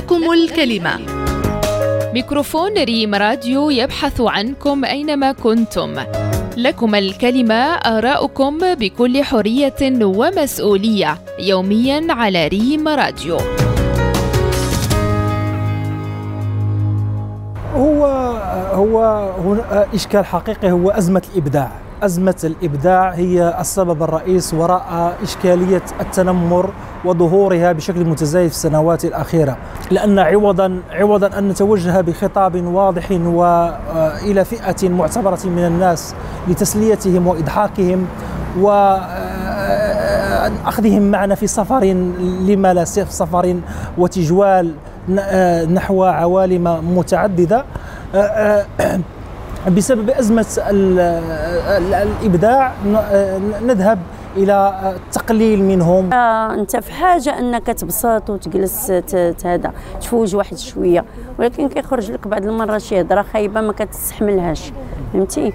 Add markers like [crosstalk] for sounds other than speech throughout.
لكم الكلمة. ميكروفون ريم راديو يبحث عنكم أينما كنتم. لكم الكلمة آراؤكم بكل حرية ومسؤولية يوميا على ريم راديو. هو هو هنا إشكال حقيقي هو أزمة الإبداع. أزمة الإبداع هي السبب الرئيس وراء إشكالية التنمر وظهورها بشكل متزايد في السنوات الأخيرة لأن عوضا عوضا أن نتوجه بخطاب واضح والى فئة معتبرة من الناس لتسليتهم وإضحاكهم و أخذهم معنا في سفر لما لا سفر وتجوال نحو عوالم متعددة [clears throat] بسبب أزمة الإبداع نذهب إلى التقليل منهم. آه أنت في حاجة أنك تبسط وتجلس هذا تفوج واحد شوية ولكن كيخرج لك بعض المرات شي هضره خايبة ما كتستحملهاش فهمتي؟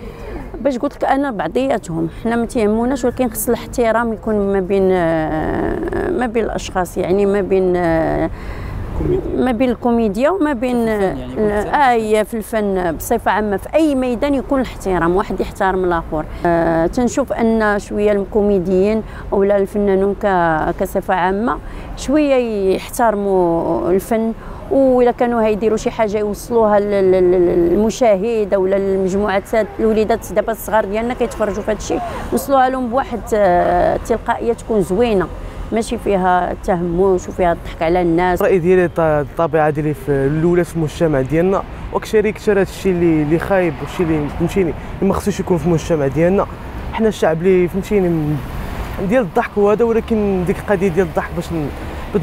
باش قلت لك أنا بعضياتهم حنا ما تيهموناش ولكن خص الاحترام يكون ما بين ما بين الأشخاص يعني ما بين ما بين الكوميديا وما بين آية في الفن بصفة عامة. في أي ميدان يكون الاحترام واحد يحترم الآخر. آه تنشوف أن شوية الكوميديين أو الفنانون كصفة عامة شوية يحترموا الفن. وإذا كانوا هيديروا شي حاجة يوصلوها للمشاهد أو للمجموعات الوليدات دابا الصغار ديالنا كيتفرجوا في هذا الشيء وصلوها لهم بواحد التلقائيه تكون زوينة. ماشي فيها تهمش وفيها الضحك على الناس. الراي ديالي الطبيعه ديالي في الأولى في المجتمع ديالنا وكشري كثر الشيء اللي اللي خايب والشيء اللي فهمتيني ما خصوش يكون في المجتمع ديالنا. حنا الشعب اللي فهمتيني ديال الضحك وهذا ولكن ديك القضية ديال الضحك باش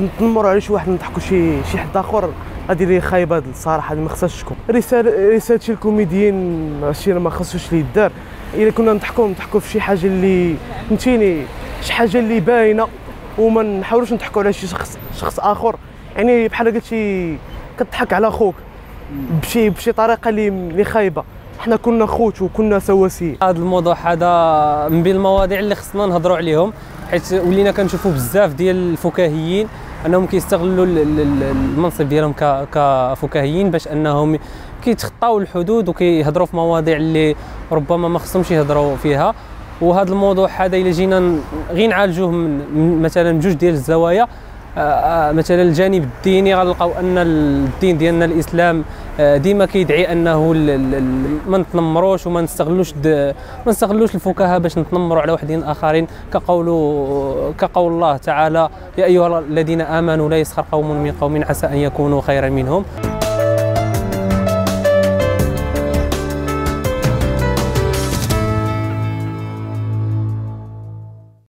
نتنمروا على شي واحد نضحكوا شي شي حد آخر هذه اللي خايبة الصراحة ما خصهاش تكون. رساله شي الكوميديين هادشي ما خصوش اللي يدار. إلا كنا نضحكوا نضحكوا في شي حاجة اللي فهمتيني شي حاجة اللي باينة. وما نحاولوش نضحكوا على شي شخص شخص آخر. يعني بحال قلتي كتضحك على خوك بشي بشي طريقة اللي خايبة. حنا كنا خوت وكنا سواسيه هذا الموضوع هذا من بين المواضيع اللي خصنا نهضروا عليهم حيت ولينا كنشوفوا بزاف ديال الفكاهيين أنهم كيستغلوا المنصب ديالهم كفكاهيين باش أنهم كيتخطاو الحدود وكيهضروا في مواضيع اللي ربما ما خصهمش يهضروا فيها. وهذا الموضوع هذا الا جينا غير نعالجوه من مثلا جوج ديال الزوايا. آه، آه، مثلا الجانب الديني غنلقاو أن الدين ديالنا الإسلام آه، ديما كيدعي أنه ما نتنمروش وما نستغلوش ما نستغلوش الفكاهة باش نتنمروا على وحدين آخرين. كقول كقول الله تعالى يا أيها الذين آمنوا لا يسخر قوم من قوم عسى أن يكونوا خيرا منهم.